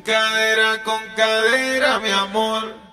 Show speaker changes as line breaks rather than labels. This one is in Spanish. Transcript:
amor. Brincadera con cadera, mi amor.